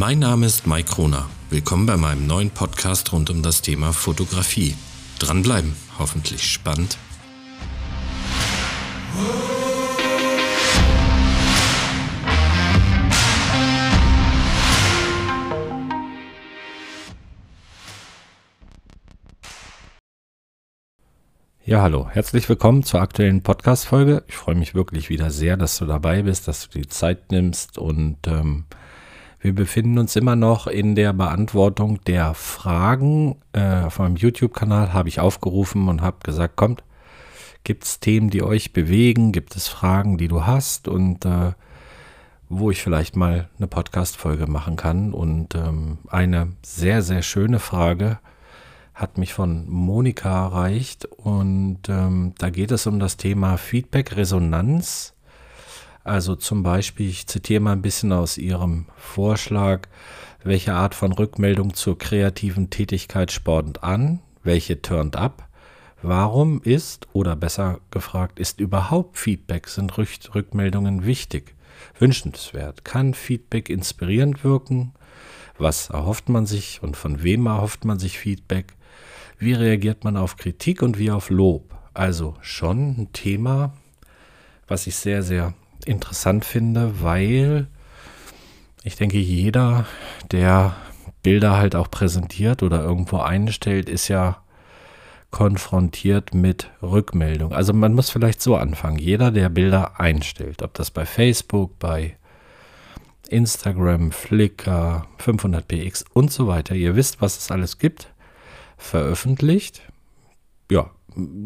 Mein Name ist Mike Kroner. Willkommen bei meinem neuen Podcast rund um das Thema Fotografie. Dranbleiben, hoffentlich spannend. Ja, hallo, herzlich willkommen zur aktuellen Podcast-Folge. Ich freue mich wirklich wieder sehr, dass du dabei bist, dass du die Zeit nimmst und ähm, wir befinden uns immer noch in der Beantwortung der Fragen. Äh, auf meinem YouTube-Kanal habe ich aufgerufen und habe gesagt, kommt, gibt es Themen, die euch bewegen? Gibt es Fragen, die du hast? Und äh, wo ich vielleicht mal eine Podcast-Folge machen kann. Und ähm, eine sehr, sehr schöne Frage hat mich von Monika erreicht und ähm, da geht es um das Thema Feedback-Resonanz. Also zum Beispiel, ich zitiere mal ein bisschen aus Ihrem Vorschlag, welche Art von Rückmeldung zur kreativen Tätigkeit spornt an, welche turnt ab, warum ist, oder besser gefragt, ist überhaupt Feedback, sind Rückmeldungen wichtig, wünschenswert, kann Feedback inspirierend wirken, was erhofft man sich und von wem erhofft man sich Feedback, wie reagiert man auf Kritik und wie auf Lob? Also schon ein Thema, was ich sehr, sehr interessant finde, weil ich denke, jeder, der Bilder halt auch präsentiert oder irgendwo einstellt, ist ja konfrontiert mit Rückmeldung. Also man muss vielleicht so anfangen. Jeder, der Bilder einstellt, ob das bei Facebook, bei Instagram, Flickr, 500px und so weiter, ihr wisst, was es alles gibt, veröffentlicht, ja,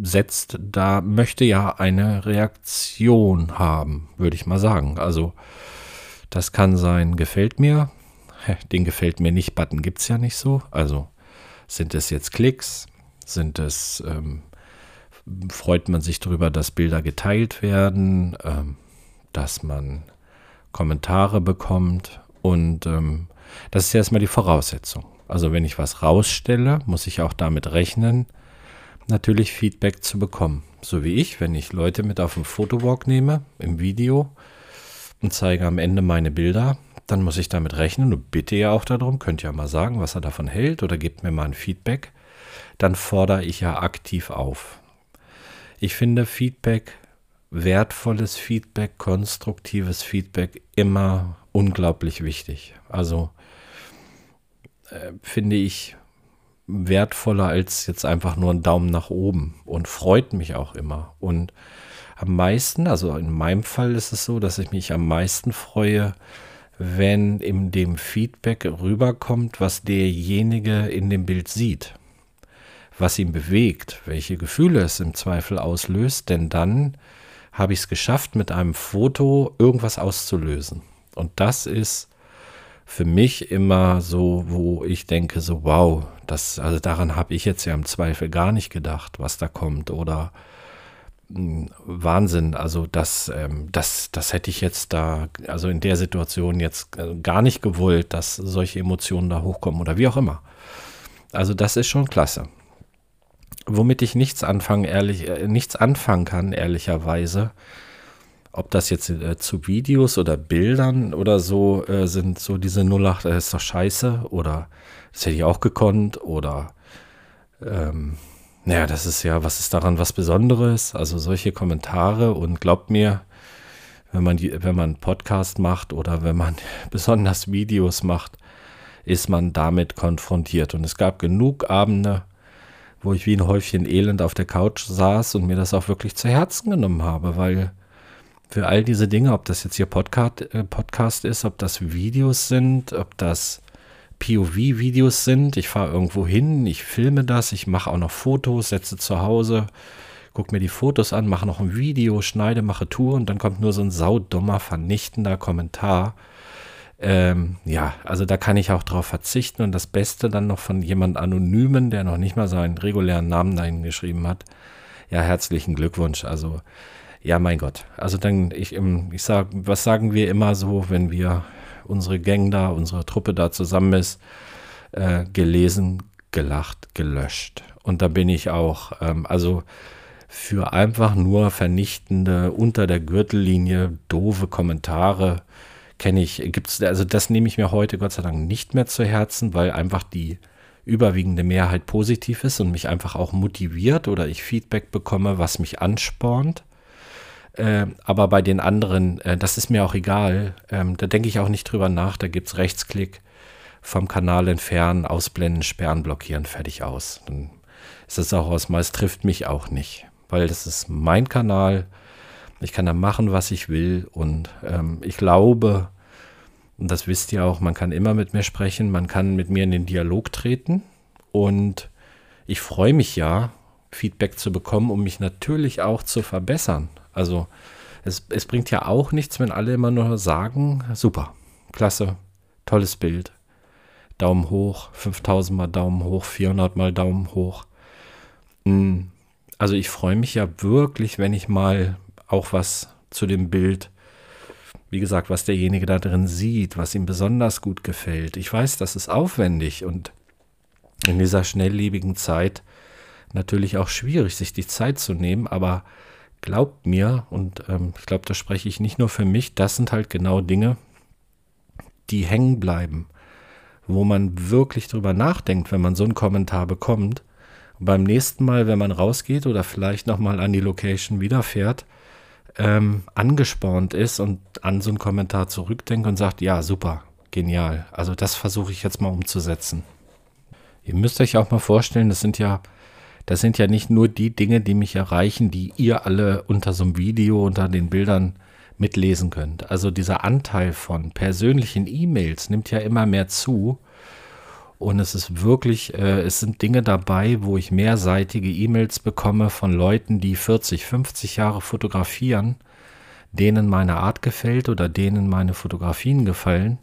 setzt, da möchte ja eine Reaktion haben, würde ich mal sagen. Also das kann sein, gefällt mir. Den gefällt mir nicht Button gibt es ja nicht so. Also sind es jetzt Klicks? Sind es, ähm, freut man sich darüber, dass Bilder geteilt werden, ähm, dass man Kommentare bekommt und ähm, das ist ja erstmal die Voraussetzung. Also wenn ich was rausstelle, muss ich auch damit rechnen, natürlich Feedback zu bekommen. So wie ich, wenn ich Leute mit auf den Fotowalk nehme, im Video und zeige am Ende meine Bilder, dann muss ich damit rechnen und bitte ja auch darum, könnt ihr ja mal sagen, was er davon hält oder gebt mir mal ein Feedback. Dann fordere ich ja aktiv auf. Ich finde Feedback, wertvolles Feedback, konstruktives Feedback immer unglaublich wichtig. Also äh, finde ich wertvoller als jetzt einfach nur ein Daumen nach oben und freut mich auch immer. Und am meisten, also in meinem Fall ist es so, dass ich mich am meisten freue, wenn in dem Feedback rüberkommt, was derjenige in dem Bild sieht, was ihn bewegt, welche Gefühle es im Zweifel auslöst, denn dann habe ich es geschafft, mit einem Foto irgendwas auszulösen. Und das ist für mich immer so, wo ich denke, so wow, das, also daran habe ich jetzt ja im Zweifel gar nicht gedacht, was da kommt. Oder hm, Wahnsinn, also das, ähm, das, das hätte ich jetzt da, also in der Situation jetzt äh, gar nicht gewollt, dass solche Emotionen da hochkommen oder wie auch immer. Also das ist schon klasse. Womit ich nichts anfangen, ehrlich, äh, nichts anfangen kann, ehrlicherweise, ob das jetzt äh, zu Videos oder Bildern oder so äh, sind, so diese 08, das ist doch scheiße oder das hätte ich auch gekonnt oder ähm, naja, das ist ja, was ist daran was Besonderes? Also solche Kommentare und glaubt mir, wenn man, wenn man einen Podcast macht oder wenn man besonders Videos macht, ist man damit konfrontiert. Und es gab genug Abende, wo ich wie ein Häufchen Elend auf der Couch saß und mir das auch wirklich zu Herzen genommen habe, weil für all diese Dinge, ob das jetzt hier Podcast, äh, Podcast ist, ob das Videos sind, ob das POV-Videos sind. Ich fahre irgendwo hin, ich filme das, ich mache auch noch Fotos, setze zu Hause, gucke mir die Fotos an, mache noch ein Video, schneide, mache Tour und dann kommt nur so ein saudummer, vernichtender Kommentar. Ähm, ja, also da kann ich auch drauf verzichten und das Beste dann noch von jemand Anonymen, der noch nicht mal seinen regulären Namen dahin geschrieben hat. Ja, herzlichen Glückwunsch. Also ja, mein Gott. Also dann, ich, ich sag, was sagen wir immer so, wenn wir unsere Gang da, unsere Truppe da zusammen ist, äh, gelesen, gelacht, gelöscht. Und da bin ich auch, ähm, also für einfach nur vernichtende, unter der Gürtellinie doofe Kommentare kenne ich, gibt's, also das nehme ich mir heute Gott sei Dank nicht mehr zu Herzen, weil einfach die überwiegende Mehrheit positiv ist und mich einfach auch motiviert oder ich Feedback bekomme, was mich anspornt. Äh, aber bei den anderen, äh, das ist mir auch egal. Ähm, da denke ich auch nicht drüber nach. Da gibt es Rechtsklick vom Kanal entfernen, ausblenden, sperren, blockieren, fertig aus. Dann ist es auch aus, meist trifft mich auch nicht, weil das ist mein Kanal. Ich kann da machen, was ich will. Und ähm, ich glaube, und das wisst ihr auch, man kann immer mit mir sprechen, man kann mit mir in den Dialog treten. Und ich freue mich ja, Feedback zu bekommen, um mich natürlich auch zu verbessern. Also es, es bringt ja auch nichts, wenn alle immer nur sagen, super, klasse, tolles Bild, Daumen hoch, 5000 mal Daumen hoch, 400 mal Daumen hoch. Hm, also ich freue mich ja wirklich, wenn ich mal auch was zu dem Bild, wie gesagt, was derjenige da drin sieht, was ihm besonders gut gefällt. Ich weiß, das ist aufwendig und in dieser schnelllebigen Zeit natürlich auch schwierig, sich die Zeit zu nehmen, aber glaubt mir, und ähm, ich glaube, da spreche ich nicht nur für mich, das sind halt genau Dinge, die hängen bleiben, wo man wirklich drüber nachdenkt, wenn man so einen Kommentar bekommt. Und beim nächsten Mal, wenn man rausgeht oder vielleicht nochmal an die Location wiederfährt, ähm, angespornt ist und an so einen Kommentar zurückdenkt und sagt, ja, super, genial. Also das versuche ich jetzt mal umzusetzen. Ihr müsst euch auch mal vorstellen, das sind ja das sind ja nicht nur die Dinge, die mich erreichen, die ihr alle unter so einem Video, unter den Bildern mitlesen könnt. Also dieser Anteil von persönlichen E-Mails nimmt ja immer mehr zu. Und es ist wirklich, äh, es sind Dinge dabei, wo ich mehrseitige E-Mails bekomme von Leuten, die 40, 50 Jahre fotografieren, denen meine Art gefällt oder denen meine Fotografien gefallen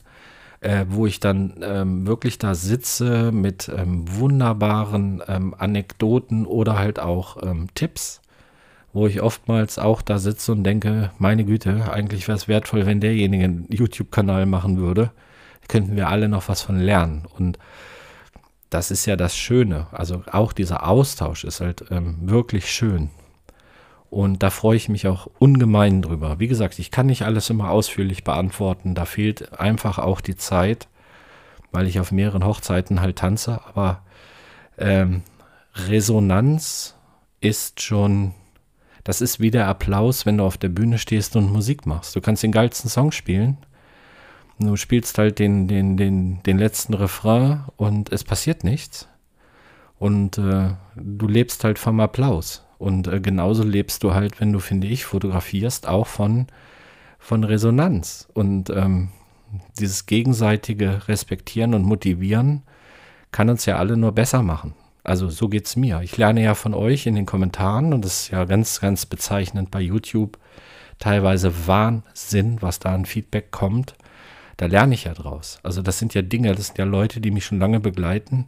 äh, wo ich dann ähm, wirklich da sitze mit ähm, wunderbaren ähm, Anekdoten oder halt auch ähm, Tipps, wo ich oftmals auch da sitze und denke, meine Güte, eigentlich wäre es wertvoll, wenn derjenige einen YouTube-Kanal machen würde. Könnten wir alle noch was von lernen. Und das ist ja das Schöne. Also auch dieser Austausch ist halt ähm, wirklich schön. Und da freue ich mich auch ungemein drüber. Wie gesagt, ich kann nicht alles immer ausführlich beantworten. Da fehlt einfach auch die Zeit, weil ich auf mehreren Hochzeiten halt tanze. Aber ähm, Resonanz ist schon, das ist wie der Applaus, wenn du auf der Bühne stehst und Musik machst. Du kannst den geilsten Song spielen. Du spielst halt den, den, den, den letzten Refrain und es passiert nichts. Und äh, du lebst halt vom Applaus. Und äh, genauso lebst du halt, wenn du, finde ich, fotografierst, auch von, von Resonanz. Und ähm, dieses gegenseitige Respektieren und Motivieren kann uns ja alle nur besser machen. Also so geht es mir. Ich lerne ja von euch in den Kommentaren und das ist ja ganz, ganz bezeichnend bei YouTube. Teilweise Wahnsinn, was da an Feedback kommt. Da lerne ich ja draus. Also das sind ja Dinge, das sind ja Leute, die mich schon lange begleiten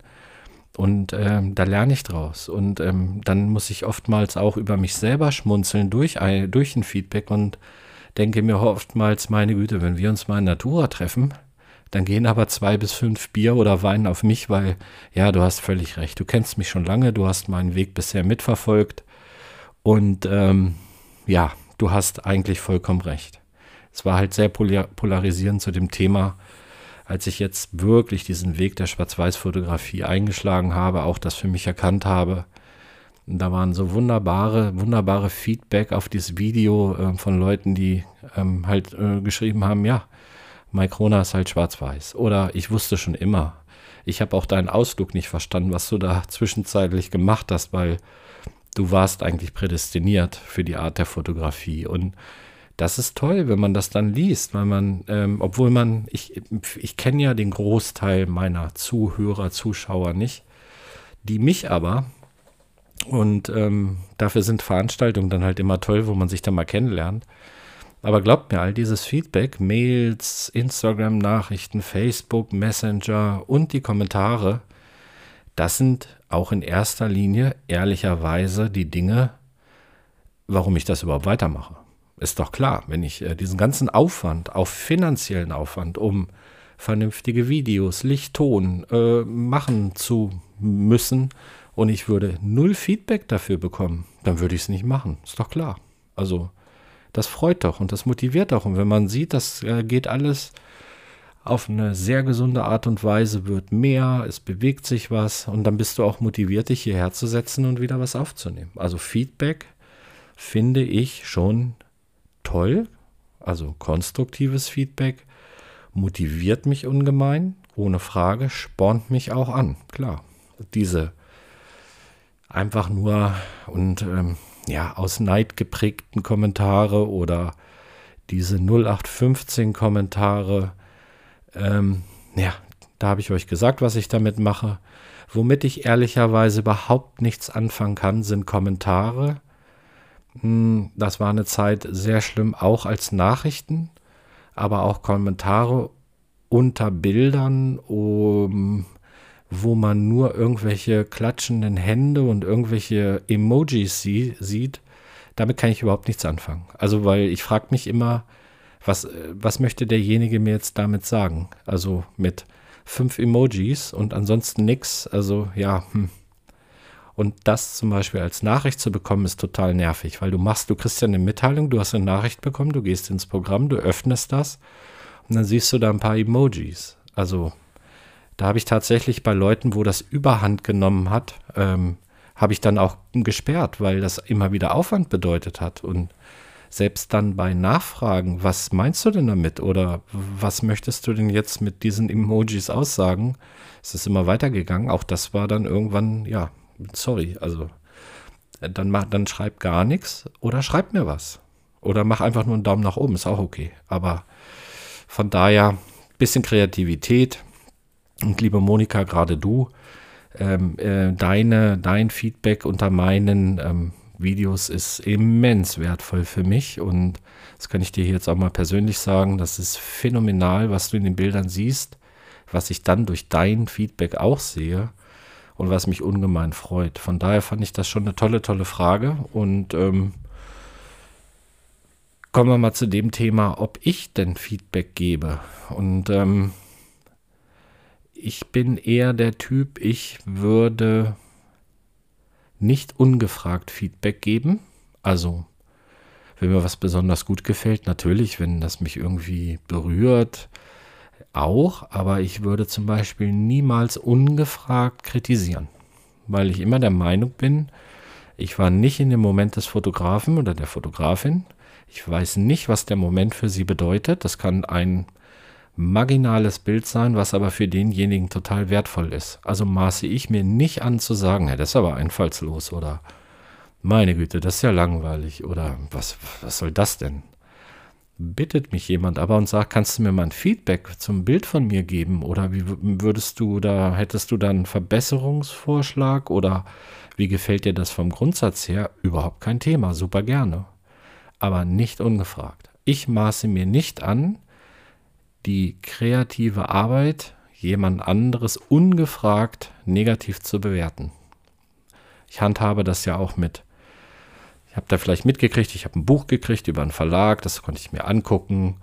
und ähm, da lerne ich draus. Und ähm, dann muss ich oftmals auch über mich selber schmunzeln durch, ein, durch ein Feedback und denke mir oftmals, meine Güte, wenn wir uns mal in Natura treffen, dann gehen aber zwei bis fünf Bier oder Wein auf mich, weil, ja, du hast völlig recht. Du kennst mich schon lange, du hast meinen Weg bisher mitverfolgt. Und ähm, ja, du hast eigentlich vollkommen recht. Es war halt sehr polarisierend zu dem Thema, als ich jetzt wirklich diesen Weg der Schwarz-Weiß-Fotografie eingeschlagen habe, auch das für mich erkannt habe. Da waren so wunderbare, wunderbare Feedback auf dieses Video äh, von Leuten, die ähm, halt äh, geschrieben haben, ja, Microna ist halt schwarz-weiß. Oder ich wusste schon immer. Ich habe auch deinen Ausflug nicht verstanden, was du da zwischenzeitlich gemacht hast, weil du warst eigentlich prädestiniert für die Art der Fotografie. Und das ist toll, wenn man das dann liest, weil man, ähm, obwohl man, ich, ich kenne ja den Großteil meiner Zuhörer, Zuschauer nicht, die mich aber, und ähm, dafür sind Veranstaltungen dann halt immer toll, wo man sich dann mal kennenlernt. Aber glaubt mir, all dieses Feedback, Mails, Instagram-Nachrichten, Facebook, Messenger und die Kommentare, das sind auch in erster Linie ehrlicherweise die Dinge, warum ich das überhaupt weitermache. Ist doch klar, wenn ich äh, diesen ganzen Aufwand, auch finanziellen Aufwand, um vernünftige Videos, Licht, Ton äh, machen zu müssen und ich würde null Feedback dafür bekommen, dann würde ich es nicht machen. Ist doch klar. Also Das freut doch und das motiviert doch. Und wenn man sieht, das äh, geht alles auf eine sehr gesunde Art und Weise, wird mehr, es bewegt sich was und dann bist du auch motiviert, dich hierher zu setzen und wieder was aufzunehmen. Also Feedback finde ich schon toll, also konstruktives Feedback motiviert mich ungemein, ohne Frage, spornt mich auch an, klar. Diese einfach nur und ähm, ja, aus Neid geprägten Kommentare oder diese 0815 Kommentare, ähm, ja, da habe ich euch gesagt, was ich damit mache. Womit ich ehrlicherweise überhaupt nichts anfangen kann, sind Kommentare. Hm, das war eine Zeit sehr schlimm, auch als Nachrichten, aber auch Kommentare unter Bildern, um, wo man nur irgendwelche klatschenden Hände und irgendwelche Emojis sie, sieht. Damit kann ich überhaupt nichts anfangen. Also, weil ich frage mich immer, was, was möchte derjenige mir jetzt damit sagen? Also mit fünf Emojis und ansonsten nichts. Also ja, hm. Und das zum Beispiel als Nachricht zu bekommen, ist total nervig, weil du machst, du kriegst ja eine Mitteilung, du hast eine Nachricht bekommen, du gehst ins Programm, du öffnest das und dann siehst du da ein paar Emojis. Also da habe ich tatsächlich bei Leuten, wo das Überhand genommen hat, ähm, habe ich dann auch gesperrt, weil das immer wieder Aufwand bedeutet hat. Und selbst dann bei Nachfragen, was meinst du denn damit oder was möchtest du denn jetzt mit diesen Emojis aussagen, ist es immer weitergegangen. Auch das war dann irgendwann, ja, sorry, also dann, mach, dann schreib gar nichts oder schreib mir was. Oder mach einfach nur einen Daumen nach oben, ist auch okay. Aber von daher, bisschen Kreativität. Und liebe Monika, gerade du, ähm, äh, deine, dein Feedback unter meinen ähm, Videos ist immens wertvoll für mich und das kann ich dir jetzt auch mal persönlich sagen. Das ist phänomenal, was du in den Bildern siehst, was ich dann durch dein Feedback auch sehe und was mich ungemein freut. Von daher fand ich das schon eine tolle, tolle Frage und ähm, kommen wir mal zu dem Thema, ob ich denn Feedback gebe. Und ähm, ich bin eher der Typ, ich würde nicht ungefragt Feedback geben. Also, wenn mir was besonders gut gefällt, natürlich, wenn das mich irgendwie berührt, auch. Aber ich würde zum Beispiel niemals ungefragt kritisieren, weil ich immer der Meinung bin, ich war nicht in dem Moment des Fotografen oder der Fotografin. Ich weiß nicht, was der Moment für sie bedeutet. Das kann ein marginales Bild sein, was aber für denjenigen total wertvoll ist. Also maße ich mir nicht an zu sagen, hey, das ist aber einfallslos oder meine Güte, das ist ja langweilig oder was, was soll das denn? Bittet mich jemand aber und sagt, kannst du mir mal ein Feedback zum Bild von mir geben oder wie würdest du da, hättest du da einen Verbesserungsvorschlag oder wie gefällt dir das vom Grundsatz her? Überhaupt kein Thema, super gerne. Aber nicht ungefragt. Ich maße mir nicht an, die kreative Arbeit jemand anderes ungefragt negativ zu bewerten. Ich handhabe das ja auch mit. Ich habe da vielleicht mitgekriegt, ich habe ein Buch gekriegt über einen Verlag, das konnte ich mir angucken.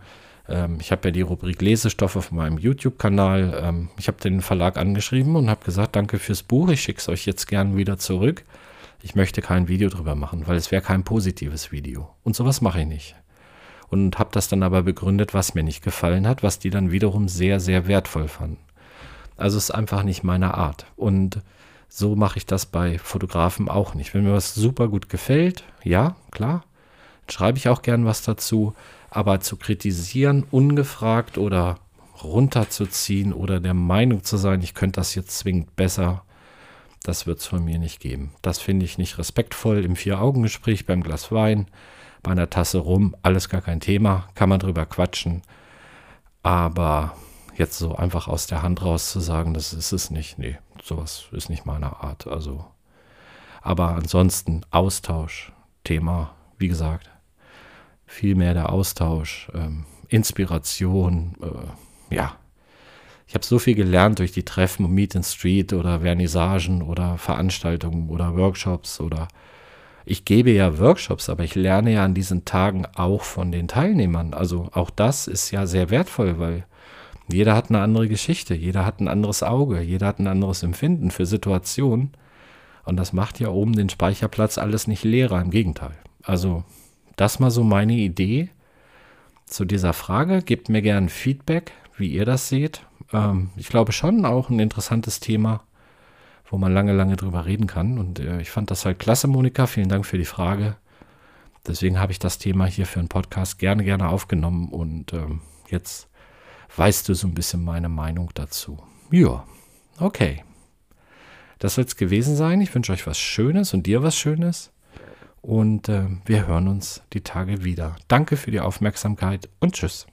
Ähm, ich habe ja die Rubrik Lesestoffe auf meinem YouTube-Kanal. Ähm, ich habe den Verlag angeschrieben und habe gesagt, danke fürs Buch, ich schicke es euch jetzt gern wieder zurück. Ich möchte kein Video drüber machen, weil es wäre kein positives Video. Und sowas mache ich nicht und habe das dann aber begründet, was mir nicht gefallen hat, was die dann wiederum sehr, sehr wertvoll fanden. Also es ist einfach nicht meine Art. Und so mache ich das bei Fotografen auch nicht. Wenn mir was super gut gefällt, ja, klar, schreibe ich auch gern was dazu. Aber zu kritisieren, ungefragt oder runterzuziehen oder der Meinung zu sein, ich könnte das jetzt zwingend besser, das wird es von mir nicht geben. Das finde ich nicht respektvoll im Vier-Augen-Gespräch beim Glas Wein bei einer Tasse rum, alles gar kein Thema, kann man drüber quatschen. Aber jetzt so einfach aus der Hand raus zu sagen, das ist es nicht, nee, sowas ist nicht meine Art. Also, aber ansonsten Austausch, Thema, wie gesagt, viel mehr der Austausch, ähm, Inspiration, äh, ja. Ich habe so viel gelernt durch die Treffen, Meet in Street oder Vernissagen oder Veranstaltungen oder Workshops oder ich gebe ja Workshops, aber ich lerne ja an diesen Tagen auch von den Teilnehmern. Also auch das ist ja sehr wertvoll, weil jeder hat eine andere Geschichte, jeder hat ein anderes Auge, jeder hat ein anderes Empfinden für Situationen. Und das macht ja oben den Speicherplatz alles nicht leerer, im Gegenteil. Also das mal so meine Idee zu dieser Frage. Gebt mir gerne Feedback, wie ihr das seht. Ähm, ich glaube schon auch ein interessantes Thema, wo man lange, lange drüber reden kann. Und äh, ich fand das halt klasse, Monika. Vielen Dank für die Frage. Deswegen habe ich das Thema hier für einen Podcast gerne, gerne aufgenommen. Und ähm, jetzt weißt du so ein bisschen meine Meinung dazu. Ja, okay. Das soll es gewesen sein. Ich wünsche euch was Schönes und dir was Schönes. Und äh, wir hören uns die Tage wieder. Danke für die Aufmerksamkeit und tschüss.